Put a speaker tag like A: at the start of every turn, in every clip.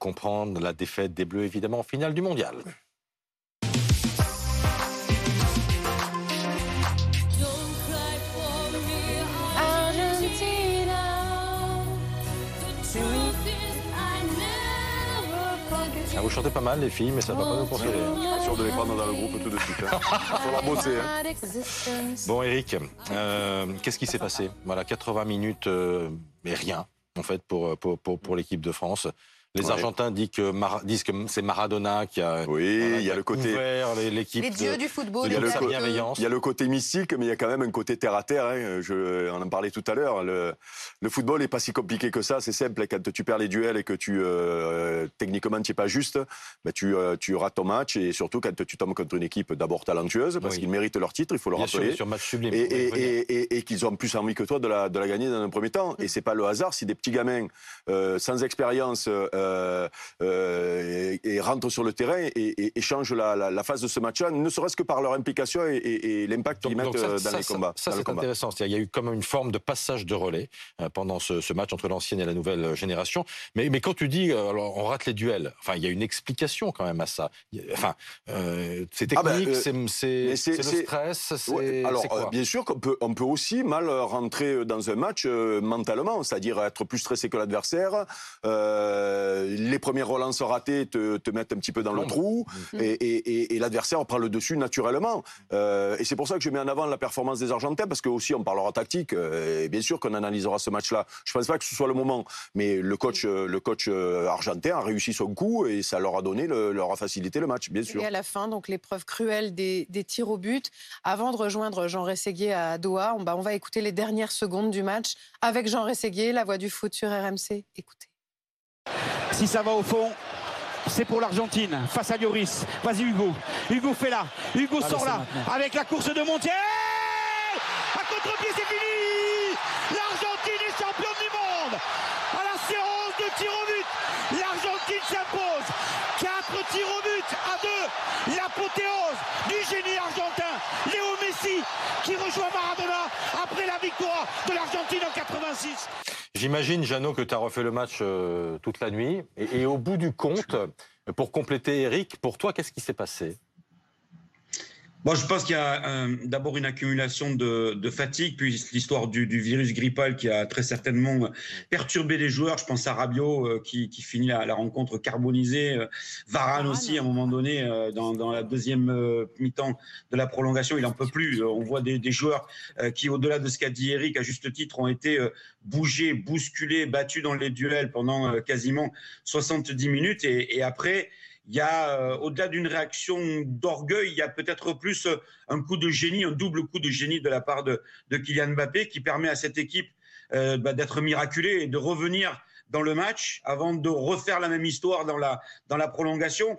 A: comprendre la défaite des Bleus, évidemment, en finale du mondial. Ah, vous chantez pas mal, les filles, mais ça va pas nous consoler.
B: Pas sûr de les prendre dans le groupe tout de suite. Il falloir bosser. hein.
A: Bon, Eric, euh, qu'est-ce qui s'est passé? Voilà, 80 minutes, euh, mais rien, en fait, pour, pour, pour, pour l'équipe de France. Les
B: Ouais.
A: Argentins disent que, Mara- disent que c'est Maradona qui a,
B: Oui,
A: voilà,
B: il y a le côté.
A: les- l'équipe.
C: Les
A: de-
C: dieux du football,
A: de
B: il y a le
A: bienveillance.
B: Il y a le côté mystique, mais il y a quand même un côté terre à terre. hein. Je, on en parlait tout à l'heure. Le, le football n'est pas si compliqué que ça. C'est simple. Quand tu perds les duels et que tu euh, techniquement tu n'es pas juste, ben, tu, euh, tu rates ton match. Et surtout quand tu tombes contre une équipe d'abord talentueuse, parce
A: Oui.
B: qu'ils méritent leur titre, il faut le
A: Bien
B: rappeler.
A: bien sûr, match sublime.
B: et,
A: Vous pouvez
B: et-
A: revenir.
B: et- et- et qu'ils ont plus envie que toi de la, de la gagner dans un premier temps. Et c'est pas le hasard si des petits gamins euh, sans expérience euh, euh, et, et rentrent sur le terrain et, et- et changent la, la- la phase de ce match-là, ne serait-ce que par leur implication et, l'impact qu'ils mettent
A: ça,
B: euh, dans
A: ça,
B: les combats.
A: Ça, c'est
B: combat.
A: intéressant. Il y a eu comme une forme de passage de relais pendant ce, ce match entre l'ancienne et la nouvelle génération. Mais, mais quand tu dis, alors, on rate les duels, enfin, il y a une explication quand même à ça. Enfin, euh, c'est technique,
B: Ah ben, euh,
A: c'est- le stress, c'est
B: Ouais, alors,
A: quoi?
B: bien sûr qu'on peut, on peut aussi mal rentrer dans un match mentalement, c'est-à-dire être plus stressé que l'adversaire. Euh, les premières relances ratées te, te mettent un petit peu dans le trou
C: Mhm.
B: et, et- et- et l'adversaire prend le dessus naturellement. Euh, et c'est pour ça que je mets en avant la performance des Argentins, parce que aussi on parlera tactique. euh, et bien sûr qu'on analysera ce match-là. Je pense pas que ce soit le moment, mais le coach, euh, le coach euh, argentin a réussi son coup et ça leur a donné, le- leur a facilité le match, bien sûr.
C: Et à la fin, donc l'épreuve cruelle des, des tirs au but. Avant de rejoindre Jean Rességuier à Doha, on, bah, on va écouter les dernières secondes du match avec Jean Rességuier, la voix du foot sur RMC. Écoutez.
D: Si ça va au fond, c'est pour l'Argentine face à Lloris. Vas-y Hugo. Hugo fait là. Hugo sort là avec la course de Montiel. À contre-pied, c'est fini. L'Argentine est championne du monde. À la séance de tir au but, l'Argentine s'impose. Quatre tirs au but à deux. L'apothéose du génie argentin. Léo Messi qui rejoint Maradona après la victoire de l'Argentine en 86.
A: J'imagine, Jeannot, que tu as refait le match euh, toute la nuit. Et, et au bout du compte, pour compléter Eric, pour toi, qu'est-ce qui s'est passé?
E: Bon, je pense qu'il y a euh, d'abord une accumulation de, de fatigue, puis l'histoire du, du virus grippal qui a très certainement perturbé les joueurs. Je pense à Rabiot euh, qui, qui finit la, la rencontre carbonisée, euh, Varane aussi à un moment donné euh, dans, dans la deuxième euh, mi-temps de la prolongation, il en peut plus. Euh, on voit des, des joueurs euh, qui, au-delà de ce qu'a dit Eric, à juste titre, ont été euh, bougés, bousculés, battus dans les duels pendant euh, quasiment 70 minutes, et, et après il y a, euh, au-delà d'une réaction d'orgueil, il y a peut-être plus euh, un coup de génie, un double coup de génie de la part de, Kylian Mbappé qui permet à cette équipe euh, bah, d'être miraculée et de revenir dans le match avant de refaire la même histoire dans la, dans la prolongation.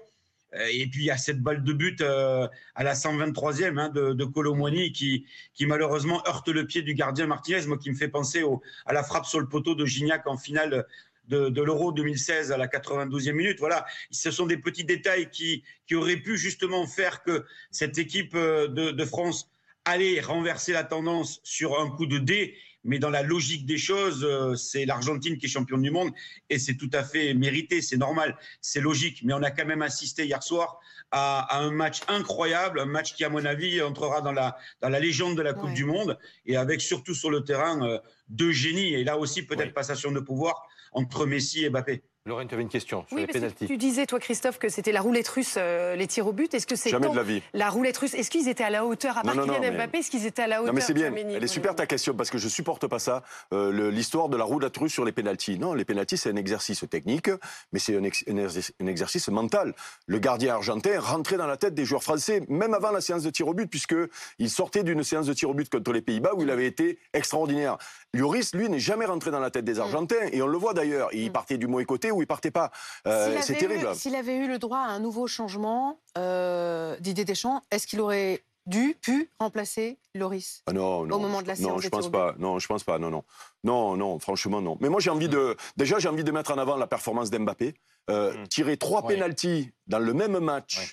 E: Et puis il y a cette balle de but à la 123e hein, de, de qui, qui malheureusement heurte le pied du gardien Martinez, moi qui me fait penser à la frappe sur le poteau de Gignac en finale de, de l'Euro 2016 à la 92e minute. Voilà, ce sont des petits détails qui, qui auraient pu justement faire que cette équipe euh, de, de France allait renverser la tendance sur un coup de dé. Mais dans la logique des choses, euh, c'est l'Argentine qui est championne du monde et c'est tout à fait mérité, c'est normal, c'est logique. Mais on a quand même assisté hier soir à, à, un match incroyable, un match qui, à mon avis, entrera dans la, dans la légende de la Coupe
C: Ouais.
E: du Monde et avec surtout sur le terrain euh, deux génies. Et là aussi, peut-être
A: Oui.
E: passation de pouvoir entre Messi et Mbappé.
A: Lorraine, tu avais une question sur
F: Oui,
A: les pénaltys.
F: tu disais, toi, Christophe, que c'était la roulette russe, euh, les tirs au but. Est-ce que c'est
B: Jamais de la vie.
F: la roulette russe Est-ce qu'ils étaient à la hauteur, à part
B: non, non,
F: Kylian
B: mais-
F: Mbappé, est-ce qu'ils étaient à la hauteur
B: Non mais c'est bien, elle est super ta question parce que je supporte pas ça, euh, l'histoire de la la trusse sur les pénalties. Non, les pénalties c'est un exercice technique, mais c'est un, ex- un exercice- un exercice mental. Le gardien argentin rentrait dans la tête des joueurs français même avant la séance de tir au but puisque il sortait d'une séance de tir au but contre les Pays-Bas où il avait été extraordinaire. Lloris, lui, n'est jamais rentré dans la tête des
F: Mm.
B: Argentins et on le voit d'ailleurs. Il partait du mauvais côté ou il partait pas. Euh, c'est terrible.
C: S'il avait eu le droit à un nouveau changement, euh, Didier Deschamps, est-ce qu'il aurait dû, pu remplacer Loris
B: Ah non, non,
C: Au moment de la séance
B: Non,
C: des
B: je pense pas. Non, je pense pas. Non, non, non, non. Franchement, non. Mais moi, j'ai envie de. Déjà, j'ai envie de mettre en avant la performance d'Mbappé. Euh,
A: Mm.
B: Tirer trois
A: Ouais.
B: pénalties dans le même match.
A: Ouais.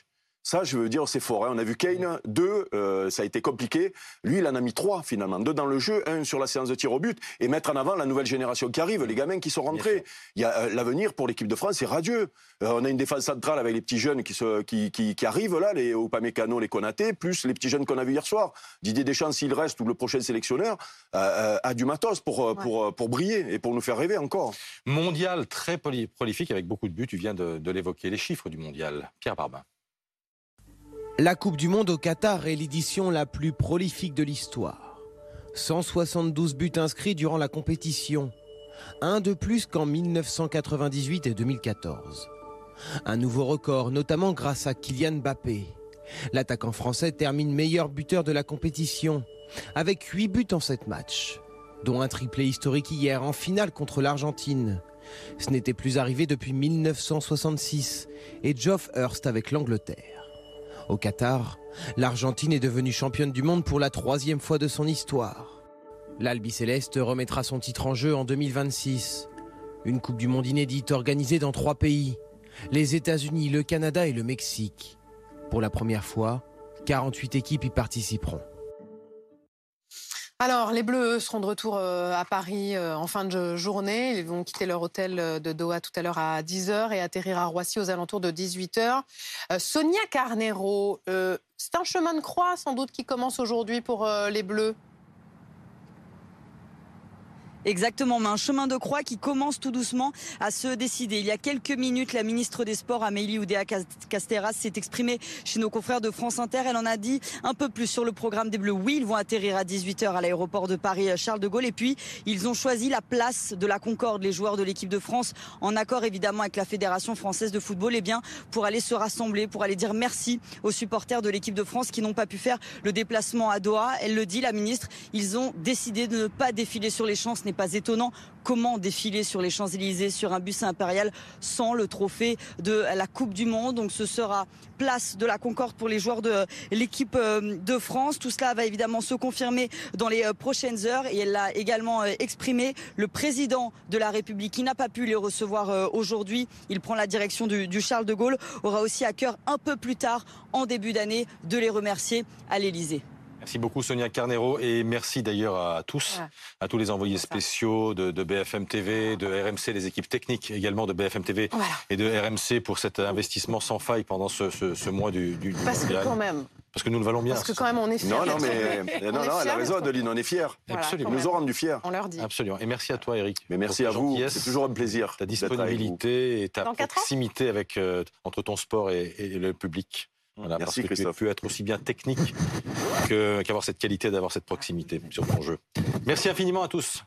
B: Ça, je veux dire, c'est fort. hein. On a vu Kane, deux, euh, ça a été compliqué. Lui, il en a mis trois, finalement. Deux dans le jeu, un sur la séance de tir au but, et mettre en avant la nouvelle génération qui arrive, les gamins qui sont rentrés. Il y a euh, l'avenir pour l'équipe de France, c'est radieux. Euh, on a une défense centrale avec les petits jeunes qui, se, qui, qui, qui arrivent, là, les Upamecano, les Konaté, plus les petits jeunes qu'on a vus hier soir. Didier Deschamps, s'il reste, ou le prochain sélectionneur, a du matos pour, pour, pour briller et pour nous faire rêver encore.
A: Mondial très prolifique avec beaucoup de buts. Tu viens de, de l'évoquer. Les chiffres du mondial. Pierre Barbin.
G: La Coupe du Monde au Qatar est l'édition la plus prolifique de l'histoire. 172 buts inscrits durant la compétition. Un de plus qu'en 1998 et 2014. Un nouveau record, notamment grâce à Kylian Mbappé. L'attaquant français termine meilleur buteur de la compétition, avec 8 buts en 7 matchs, dont un triplé historique hier en finale contre l'Argentine. Ce n'était plus arrivé depuis 1966 et Geoff Hurst avec l'Angleterre. Au Qatar, l'Argentine est devenue championne du monde pour la troisième fois de son histoire. L'Albi Céleste remettra son titre en jeu en 2026. Une Coupe du Monde inédite organisée dans trois pays les États-Unis, le Canada et le Mexique. Pour la première fois, 48 équipes y participeront.
C: Alors, les Bleus seront de retour euh, à Paris euh, en fin de journée. Ils vont quitter leur hôtel euh, de Doha tout à l'heure à 10h et atterrir à Roissy aux alentours de 18h. Euh, Sonia Carnero, c'est un chemin de croix sans doute qui commence aujourd'hui pour les Bleus?
H: Exactement, mais un chemin de croix qui commence tout doucement à se décider. Il y a quelques minutes, la ministre des Sports, Amélie Oudéa-Castéras, s'est exprimée chez nos confrères de France Inter. Elle en a dit un peu plus sur le programme des Bleus. Oui, ils vont atterrir à 18h à l'aéroport de Paris-Charles de Gaulle. Et puis, ils ont choisi la place de la Concorde, les joueurs de l'équipe de France, en accord évidemment avec la Fédération française de football, eh bien, pour aller se rassembler, pour aller dire merci aux supporters de l'équipe de France qui n'ont pas pu faire le déplacement à Doha. Elle le dit, la ministre, ils ont décidé de ne pas défiler sur les champs. Ce pas étonnant. Comment défiler sur les Champs-Élysées sur un bus impérial sans le trophée de la Coupe du Monde Donc ce sera place de la Concorde pour les joueurs de l'équipe euh, de France. Tout cela va évidemment se confirmer dans les euh, prochaines heures et elle l'a également euh, exprimé. Le président de la République qui n'a pas pu les recevoir aujourd'hui, il prend la direction du, du Charles de Gaulle, aura aussi à cœur un peu plus tard, en début d'année, de les remercier à l'Élysée.
A: Merci beaucoup Sonia Carnero et merci d'ailleurs à tous, à tous les envoyés spéciaux de, de BFM TV, de RMC, les équipes techniques également de BFM TV
C: Voilà.
A: et de RMC pour cet investissement sans faille pendant ce, ce- ce mois du, du, du
C: Parce que quand même,
A: Parce que nous le valons bien.
C: parce que quand même, on est fiers.
B: Non, non, mais non, non, elle a raison, Adeline, on est fiers.
A: Absolument.
B: nous
C: même.
B: ont rendu fiers.
C: On leur dit.
A: Absolument. Et merci à toi Eric.
B: Mais merci à vous, c'est toujours un plaisir.
A: ta
B: d'être avec vous.
A: disponibilité et ta proximité avec, euh, entre ton sport et, et le public. Voilà,
B: Merci,
A: parce que tu
B: Christophe.
A: as pu être aussi bien technique que- qu'avoir cette qualité, d'avoir cette proximité sur ton jeu. Merci infiniment à tous.